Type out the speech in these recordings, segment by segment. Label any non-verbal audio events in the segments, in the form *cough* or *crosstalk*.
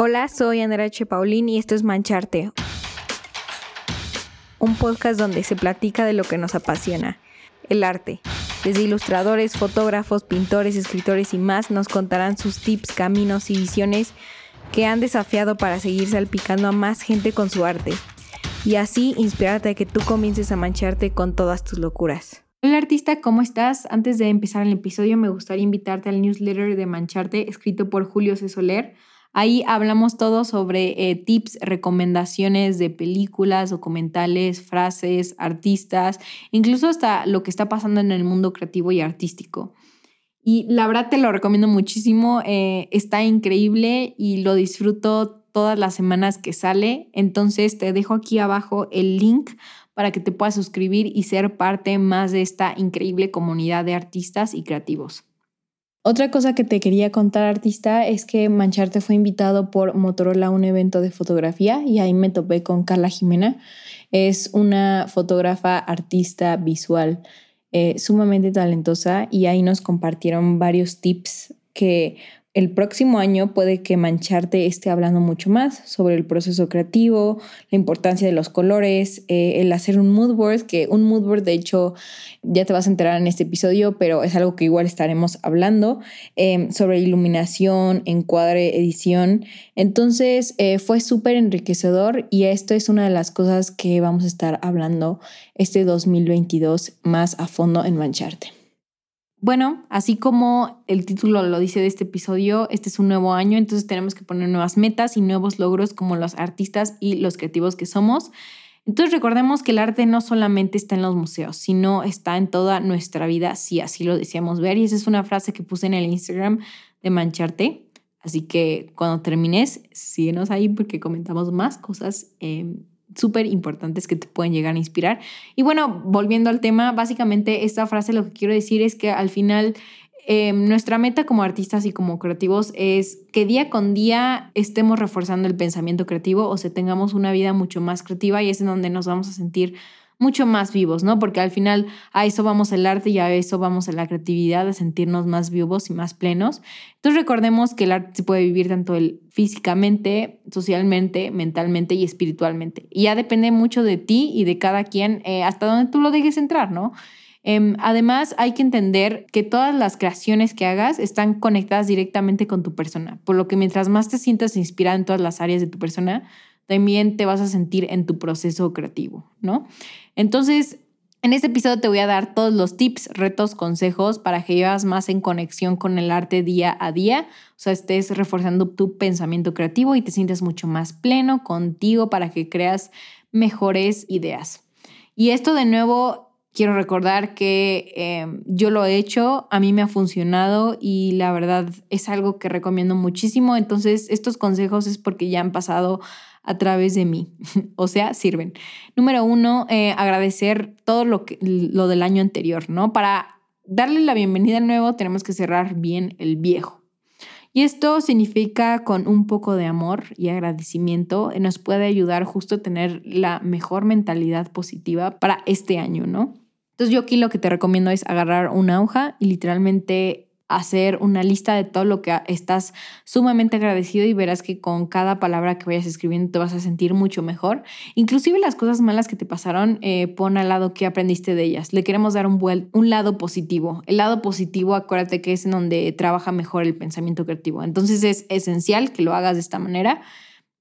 Hola, soy Andrea H. Paulín y esto es Mancharte, un podcast donde se platica de lo que nos apasiona, el arte. Desde ilustradores, fotógrafos, pintores, escritores y más nos contarán sus tips, caminos y visiones que han desafiado para seguir salpicando a más gente con su arte y así inspirarte a que tú comiences a mancharte con todas tus locuras. Hola artista, ¿cómo estás? Antes de empezar el episodio me gustaría invitarte al newsletter de Mancharte escrito por Julio C. Soler Ahí hablamos todo sobre eh, tips, recomendaciones de películas, documentales, frases, artistas, incluso hasta lo que está pasando en el mundo creativo y artístico. Y la verdad te lo recomiendo muchísimo, eh, está increíble y lo disfruto todas las semanas que sale. Entonces te dejo aquí abajo el link para que te puedas suscribir y ser parte más de esta increíble comunidad de artistas y creativos. Otra cosa que te quería contar, artista, es que Mancharte fue invitado por Motorola a un evento de fotografía y ahí me topé con Carla Jimena. Es una fotógrafa, artista visual eh, sumamente talentosa y ahí nos compartieron varios tips que el próximo año puede que Mancharte esté hablando mucho más sobre el proceso creativo, la importancia de los colores, eh, el hacer un mood board, que un mood board de hecho ya te vas a enterar en este episodio, pero es algo que igual estaremos hablando, em, sobre iluminación, encuadre, edición. Entonces eh, fue súper enriquecedor y esto es una de las cosas que vamos a estar hablando este 2022 más a fondo en Mancharte. Bueno, así como el título lo dice de este episodio, este es un nuevo año, entonces tenemos que poner nuevas metas y nuevos logros como los artistas y los creativos que somos. Entonces recordemos que el arte no solamente está en los museos, sino está en toda nuestra vida, si así lo deseamos ver. Y esa es una frase que puse en el Instagram de Mancharte. Así que cuando termines, síguenos ahí porque comentamos más cosas eh, súper importantes que te pueden llegar a inspirar. Y bueno, volviendo al tema, básicamente esta frase lo que quiero decir es que al final em, nuestra meta como artistas y como creativos es que día con día estemos reforzando el pensamiento creativo o se tengamos una vida mucho más creativa y es en donde nos vamos a sentir mucho más vivos, ¿no? Porque al final a eso vamos el arte y a eso vamos a la creatividad, a sentirnos más vivos y más plenos. Entonces recordemos que el arte se puede vivir tanto el, físicamente, socialmente, mentalmente y espiritualmente. Y ya depende mucho de ti y de cada quien eh, hasta donde tú lo dejes entrar, ¿no? Em, además, hay que entender que todas las creaciones que hagas están conectadas directamente con tu persona, por lo que mientras más te sientas inspirada en todas las áreas de tu persona, también te vas a sentir en tu proceso creativo, ¿no? Entonces, en este episodio te voy a dar todos los tips, retos, consejos para que vivas más en conexión con el arte día a día, o sea, estés reforzando tu pensamiento creativo y te sientes mucho más pleno contigo para que creas mejores ideas. Y esto de nuevo, quiero recordar que em, yo lo he hecho, a mí me ha funcionado y la verdad es algo que recomiendo muchísimo. Entonces, estos consejos es porque ya han pasado a través de mí, *laughs* o sea, sirven. Número uno, eh, agradecer todo lo, que, lo del año anterior, ¿no? Para darle la bienvenida nuevo tenemos que cerrar bien el viejo. Y esto significa con un poco de amor y agradecimiento nos puede ayudar justo a tener la mejor mentalidad positiva para este año, ¿no? Entonces yo aquí lo que te recomiendo es agarrar una hoja y literalmente hacer una lista de todo lo que estás sumamente agradecido y verás que con cada palabra que vayas escribiendo te vas a sentir mucho mejor. Inclusive las cosas malas que te pasaron, eh, pon al lado que aprendiste de ellas. Le queremos dar un, un lado positivo. El lado positivo, acuérdate que es en donde trabaja mejor el pensamiento creativo. Entonces es esencial que lo hagas de esta manera.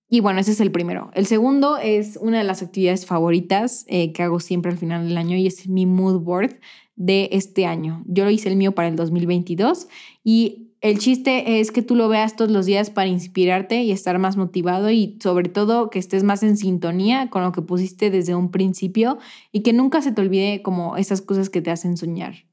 Y bueno, ese es el primero. El segundo es una de las actividades favoritas eh, que hago siempre al final del año y es mi mood board de este año. Yo lo hice el mío para el 2022 y el chiste es que tú lo veas todos los días para inspirarte y estar más motivado y sobre todo que estés más en sintonía con lo que pusiste desde un principio y que nunca se te olvide como esas cosas que te hacen soñar.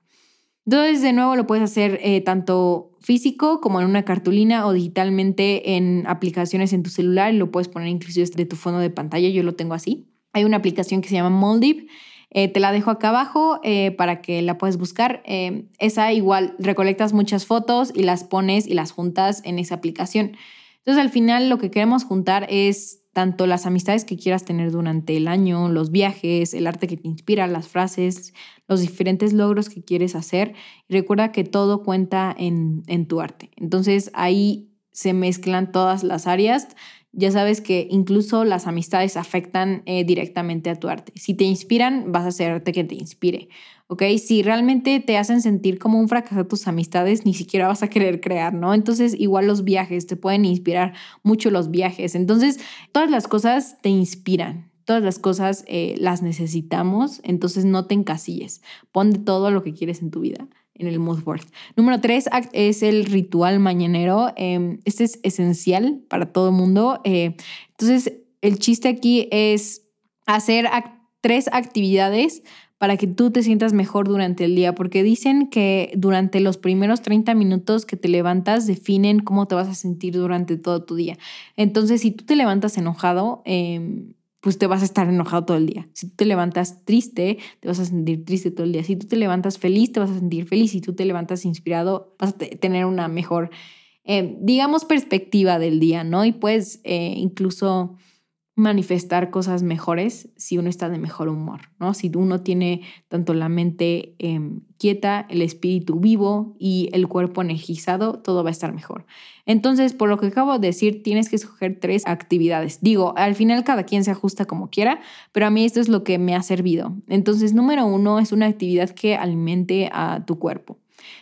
Entonces, de nuevo, lo puedes hacer eh, tanto físico como en una cartulina o digitalmente en aplicaciones en tu celular. Lo puedes poner inclusive de tu fondo de pantalla. Yo lo tengo así. Hay una aplicación que se llama Moldip eh, te la dejo acá abajo eh, para que la puedas buscar. Eh, esa igual recolectas muchas fotos y las pones y las juntas en esa aplicación. Entonces al final lo que queremos juntar es tanto las amistades que quieras tener durante el año, los viajes, el arte que te inspira, las frases, los diferentes logros que quieres hacer. Recuerda que todo cuenta en, en tu arte. Entonces ahí se mezclan todas las áreas, ya sabes que incluso las amistades afectan eh, directamente a tu arte. Si te inspiran, vas a hacer arte que te inspire, ¿ok? Si realmente te hacen sentir como un fracaso tus amistades, ni siquiera vas a querer crear, ¿no? Entonces, igual los viajes, te pueden inspirar mucho los viajes. Entonces, todas las cosas te inspiran. Todas las cosas eh, las necesitamos, entonces no te encasilles. Pon de todo lo que quieres en tu vida en el mood board. Número tres es el ritual mañanero. Em, este es esencial para todo el mundo. Eh, entonces, el chiste aquí es hacer tres actividades para que tú te sientas mejor durante el día, porque dicen que durante los primeros 30 minutos que te levantas definen cómo te vas a sentir durante todo tu día. Entonces, si tú te levantas enojado, eh, pues te vas a estar enojado todo el día. Si tú te levantas triste, te vas a sentir triste todo el día. Si tú te levantas feliz, te vas a sentir feliz. Si tú te levantas inspirado, vas a tener una mejor, eh, digamos, perspectiva del día, ¿no? Y puedes eh, incluso manifestar cosas mejores si uno está de mejor humor, ¿no? Si uno tiene tanto la mente em, quieta, el espíritu vivo y el cuerpo energizado, todo va a estar mejor. Entonces, por lo que acabo de decir, tienes que escoger tres actividades. Digo, al final cada quien se ajusta como quiera, pero a mí esto es lo que me ha servido. Entonces, número uno es una actividad que alimente a tu cuerpo.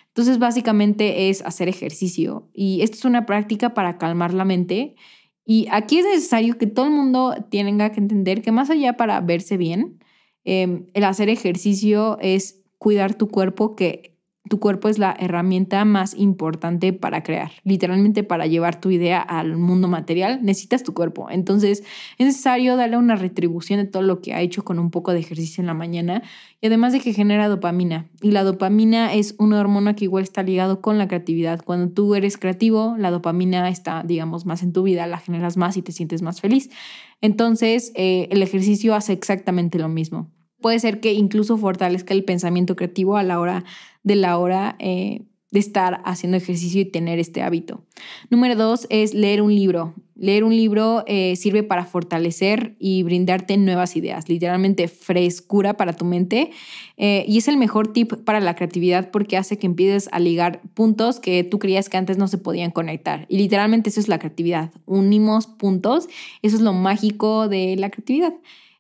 Entonces, básicamente es hacer ejercicio y esto es una práctica para calmar la mente y aquí es necesario que todo el mundo tenga que entender que más allá para verse bien, em, el hacer ejercicio es cuidar tu cuerpo, que tu cuerpo es la herramienta más importante para crear. Literalmente para llevar tu idea al mundo material, necesitas tu cuerpo. Entonces es necesario darle una retribución de todo lo que ha hecho con un poco de ejercicio en la mañana y además de que genera dopamina. Y la dopamina es una hormona que igual está ligado con la creatividad. Cuando tú eres creativo, la dopamina está, digamos, más en tu vida, la generas más y te sientes más feliz. Entonces eh, el ejercicio hace exactamente lo mismo puede ser que incluso fortalezca el pensamiento creativo a la hora de la hora eh, de estar haciendo ejercicio y tener este hábito. Número dos es leer un libro. Leer un libro eh, sirve para fortalecer y brindarte nuevas ideas, literalmente frescura para tu mente. Eh, y es el mejor tip para la creatividad porque hace que empieces a ligar puntos que tú creías que antes no se podían conectar. Y literalmente eso es la creatividad. Unimos puntos. Eso es lo mágico de la creatividad.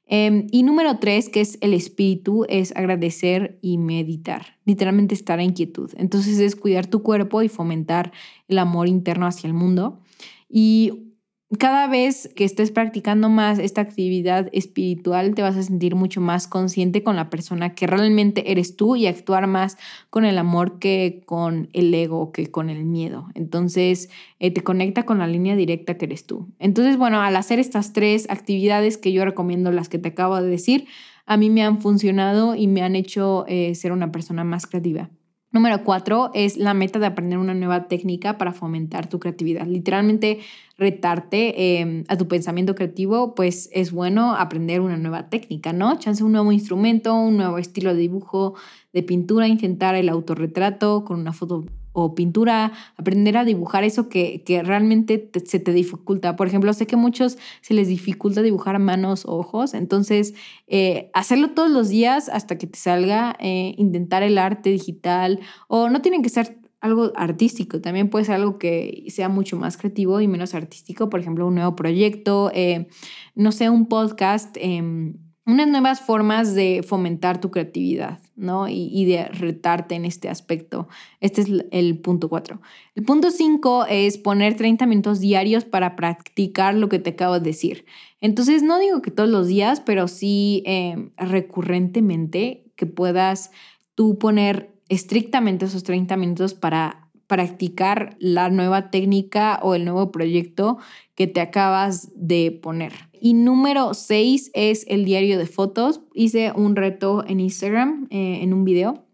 Em, y número tres, que es el espíritu, es agradecer y meditar, literalmente estar en quietud. Entonces es cuidar tu cuerpo y fomentar el amor interno hacia el mundo. Y cada vez que estés practicando más esta actividad espiritual, te vas a sentir mucho más consciente con la persona que realmente eres tú y actuar más con el amor que con el ego, que con el miedo. Entonces, eh, te conecta con la línea directa que eres tú. Entonces, bueno, al hacer estas tres actividades que yo recomiendo, las que te acabo de decir, a mí me han funcionado y me han hecho eh, ser una persona más creativa. Número cuatro es la meta de aprender una nueva técnica para fomentar tu creatividad. Literalmente retarte em, a tu pensamiento creativo, pues es bueno aprender una nueva técnica, ¿no? Chance un nuevo instrumento, un nuevo estilo de dibujo, de pintura, intentar el autorretrato con una foto o pintura, aprender a dibujar eso que, que realmente se te dificulta. Por ejemplo, sé que a muchos se les dificulta dibujar manos ojos, entonces eh, hacerlo todos los días hasta que te salga, eh, intentar el arte digital o no tienen que ser algo artístico, también puede ser algo que sea mucho más creativo y menos artístico, por ejemplo, un nuevo proyecto, eh, no sé, un podcast em, unas nuevas formas de fomentar tu creatividad, ¿no? Y, de retarte en este aspecto. Este es el punto cuatro. El punto cinco es poner 30 minutos diarios para practicar lo que te acabo de decir. Entonces, no digo que todos los días, pero sí em, recurrentemente que puedas tú poner estrictamente esos 30 minutos para practicar la nueva técnica o el nuevo proyecto que te acabas de poner. Y número seis es el diario de fotos. Hice un reto en Instagram, eh, en un video,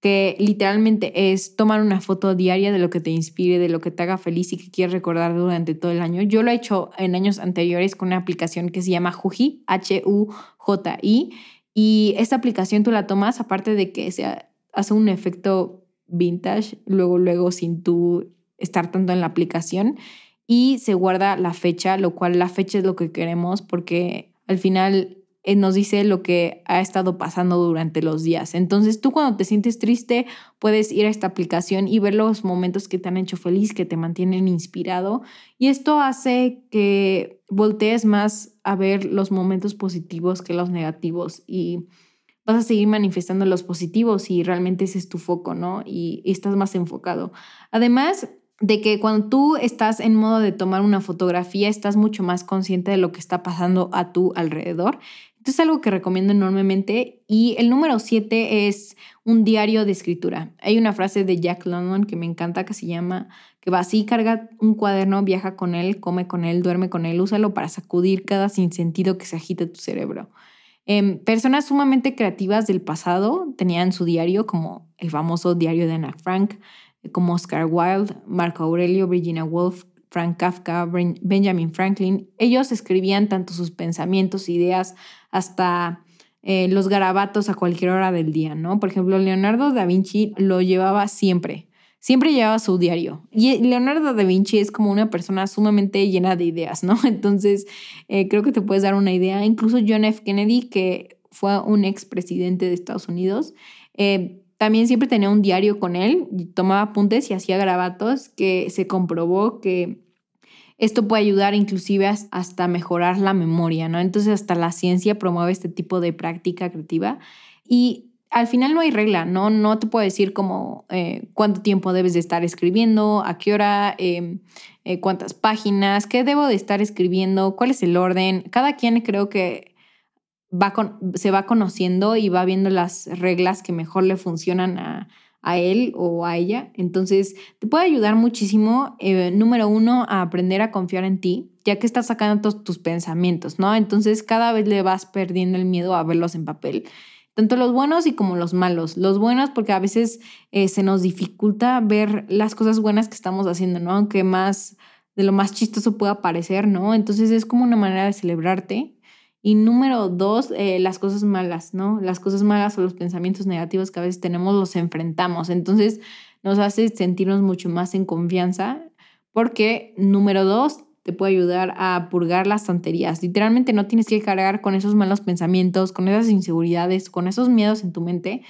que literalmente es tomar una foto diaria de lo que te inspire, de lo que te haga feliz y que quieres recordar durante todo el año. Yo lo he hecho en años anteriores con una aplicación que se llama Juji, H-U-J-I. Y esta aplicación tú la tomas, aparte de que se hace un efecto vintage, luego, luego sin tú estar tanto en la aplicación y se guarda la fecha, lo cual la fecha es lo que queremos porque al final eh, nos dice lo que ha estado pasando durante los días. Entonces tú cuando te sientes triste puedes ir a esta aplicación y ver los momentos que te han hecho feliz, que te mantienen inspirado. Y esto hace que voltees más a ver los momentos positivos que los negativos y vas a seguir manifestando los positivos y realmente ese es tu foco, ¿no? Y, y estás más enfocado. Además, de que cuando tú estás en modo de tomar una fotografía, estás mucho más consciente de lo que está pasando a tu alrededor. Esto es algo que recomiendo enormemente. Y el número siete es un diario de escritura. Hay una frase de Jack London que me encanta que se llama que va así, carga un cuaderno, viaja con él, come con él, duerme con él, úsalo para sacudir cada sinsentido que se agite tu cerebro. Em, personas sumamente creativas del pasado tenían su diario, como el famoso diario de Anna Frank, como Oscar Wilde, Marco Aurelio, Virginia Woolf, Frank Kafka, Benjamin Franklin. Ellos escribían tanto sus pensamientos, ideas, hasta eh, los garabatos a cualquier hora del día, ¿no? Por ejemplo, Leonardo da Vinci lo llevaba siempre, siempre llevaba su diario. Y Leonardo da Vinci es como una persona sumamente llena de ideas, ¿no? *laughs* Entonces, eh, creo que te puedes dar una idea. Incluso John F. Kennedy, que fue un expresidente de Estados Unidos, eh, también siempre tenía un diario con él, tomaba apuntes y hacía grabatos que se comprobó que esto puede ayudar inclusive hasta mejorar la memoria, ¿no? Entonces hasta la ciencia promueve este tipo de práctica creativa y al final no hay regla, ¿no? No te puedo decir como eh, cuánto tiempo debes de estar escribiendo, a qué hora, em, eh, cuántas páginas, qué debo de estar escribiendo, cuál es el orden. Cada quien creo que va se va conociendo y va viendo las reglas que mejor le funcionan a, él o a ella. Entonces, te puede ayudar muchísimo, eh, número uno, a aprender a confiar en ti, ya que estás sacando todos tus pensamientos, ¿no? Entonces, cada vez le vas perdiendo el miedo a verlos en papel. Tanto los buenos y como los malos. Los buenos porque a veces eh, se nos dificulta ver las cosas buenas que estamos haciendo, ¿no? Aunque más de lo más chistoso pueda parecer, ¿no? Entonces es como una manera de celebrarte y número dos, eh, las cosas malas, ¿no? Las cosas malas o los pensamientos negativos que a veces tenemos los enfrentamos. Entonces nos hace sentirnos mucho más en confianza porque número dos, te puede ayudar a purgar las tonterías. Literalmente no tienes que cargar con esos malos pensamientos, con esas inseguridades, con esos miedos en tu mente,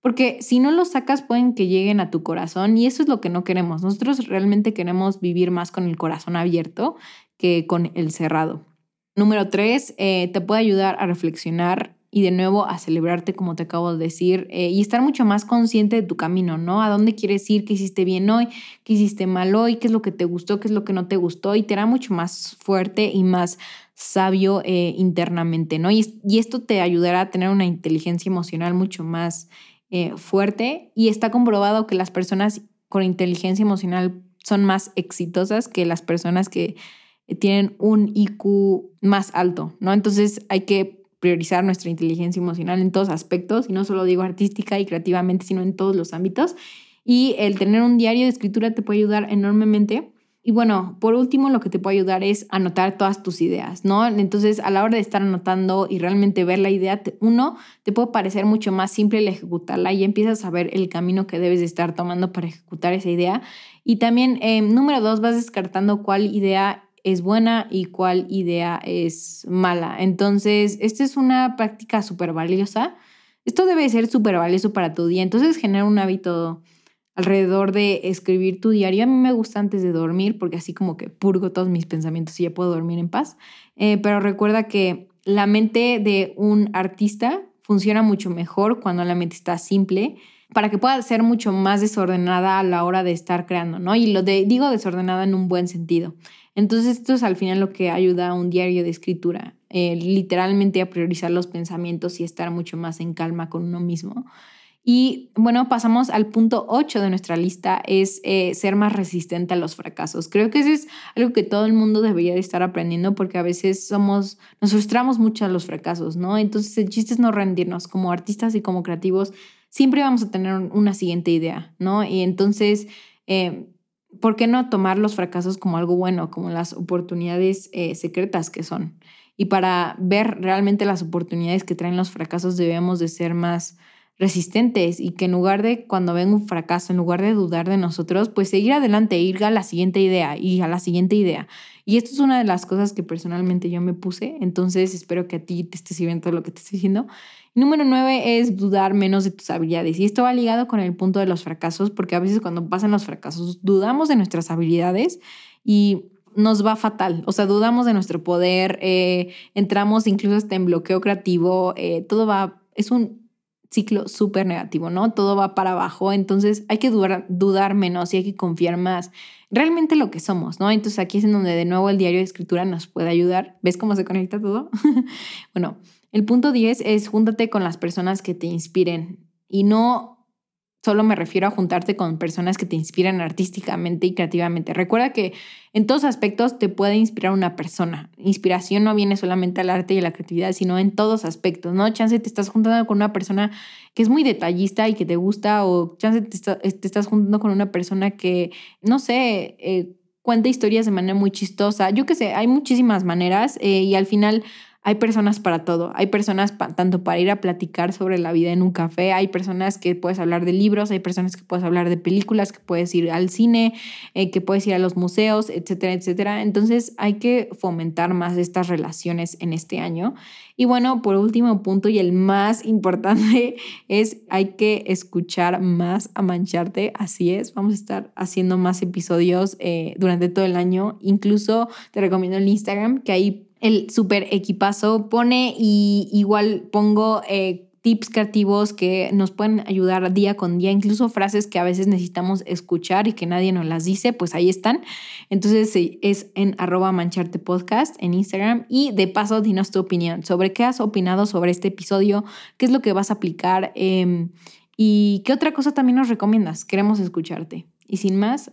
porque si no los sacas pueden que lleguen a tu corazón y eso es lo que no queremos. Nosotros realmente queremos vivir más con el corazón abierto que con el cerrado. Número tres, eh, te puede ayudar a reflexionar y de nuevo a celebrarte, como te acabo de decir, eh, y estar mucho más consciente de tu camino, ¿no? A dónde quieres ir, qué hiciste bien hoy, qué hiciste mal hoy, qué es lo que te gustó, qué es lo que no te gustó, y te hará mucho más fuerte y más sabio eh, internamente, ¿no? Y, y, esto te ayudará a tener una inteligencia emocional mucho más fuerte, y está comprobado que las personas con inteligencia emocional son más exitosas que las personas que tienen un IQ más alto, ¿no? Entonces hay que priorizar nuestra inteligencia emocional en todos aspectos, y no solo digo artística y creativamente, sino en todos los ámbitos. Y el tener un diario de escritura te puede ayudar enormemente. Y bueno, por último, lo que te puede ayudar es anotar todas tus ideas, ¿no? Entonces, a la hora de estar anotando y realmente ver la idea, uno, te puede parecer mucho más simple el ejecutarla y empiezas a ver el camino que debes de estar tomando para ejecutar esa idea. Y también, eh, número dos, vas descartando cuál idea es buena y cuál idea es mala. Entonces, esta es una práctica súper valiosa. Esto debe ser súper valioso para tu día. Entonces, genera un hábito alrededor de escribir tu diario. A mí me gusta antes de dormir porque así como que purgo todos mis pensamientos y ya puedo dormir en paz. Eh, pero recuerda que la mente de un artista funciona mucho mejor cuando la mente está simple para que pueda ser mucho más desordenada a la hora de estar creando, ¿no? Y lo de, digo desordenada en un buen sentido. Entonces esto es al final lo que ayuda a un diario de escritura, eh, literalmente a priorizar los pensamientos y estar mucho más en calma con uno mismo. Y bueno, pasamos al punto 8 de nuestra lista, es eh, ser más resistente a los fracasos. Creo que eso es algo que todo el mundo debería de estar aprendiendo porque a veces somos, nos frustramos mucho a los fracasos, ¿no? Entonces el chiste es no rendirnos como artistas y como creativos. Siempre vamos a tener una siguiente idea, ¿no? Y entonces... Eh, ¿por qué no tomar los fracasos como algo bueno, como las oportunidades eh, secretas que son? Y para ver realmente las oportunidades que traen los fracasos debemos de ser más resistentes y que en lugar de cuando venga un fracaso, en lugar de dudar de nosotros, pues seguir adelante, ir a la siguiente idea y a la siguiente idea. Y esto es una de las cosas que personalmente yo me puse, entonces espero que a ti te esté sirviendo todo lo que te estoy diciendo. Número nueve es dudar menos de tus habilidades. Y esto va ligado con el punto de los fracasos, porque a veces cuando pasan los fracasos dudamos de nuestras habilidades y nos va fatal. O sea, dudamos de nuestro poder, eh, entramos incluso hasta en bloqueo creativo, eh, todo va, es un ciclo súper negativo, ¿no? Todo va para abajo, entonces hay que dudar, dudar menos y hay que confiar más realmente lo que somos, ¿no? Entonces aquí es en donde de nuevo el diario de escritura nos puede ayudar. ¿Ves cómo se conecta todo? *laughs* bueno, el punto 10 es júntate con las personas que te inspiren y no Solo me refiero a juntarte con personas que te inspiran artísticamente y creativamente. Recuerda que en todos aspectos te puede inspirar una persona. Inspiración no viene solamente al arte y a la creatividad, sino en todos aspectos, ¿no? Chance te estás juntando con una persona que es muy detallista y que te gusta, o chance te, estás juntando con una persona que, no sé, eh, cuenta historias de manera muy chistosa. Yo qué sé, hay muchísimas maneras eh, y al final hay personas para todo. Hay personas tanto para ir a platicar sobre la vida en un café, hay personas que puedes hablar de libros, hay personas que puedes hablar de películas, que puedes ir al cine, eh, que puedes ir a los museos, etcétera, etcétera. Entonces hay que fomentar más estas relaciones en este año. Y bueno, por último punto y el más *laughs* importante es hay que escuchar más a mancharte. Así es, vamos a estar haciendo más episodios eh, durante todo el año. Incluso te recomiendo el Instagram, que ahí el super equipazo pone y igual pongo eh, tips creativos que nos pueden ayudar día con día, incluso frases que a veces necesitamos escuchar y que nadie nos las dice, pues ahí están. Entonces es en arroba mancharte podcast en Instagram y de paso dinos tu opinión sobre qué has opinado sobre este episodio, qué es lo que vas a aplicar em, y qué otra cosa también nos recomiendas. Queremos escucharte. Y sin más,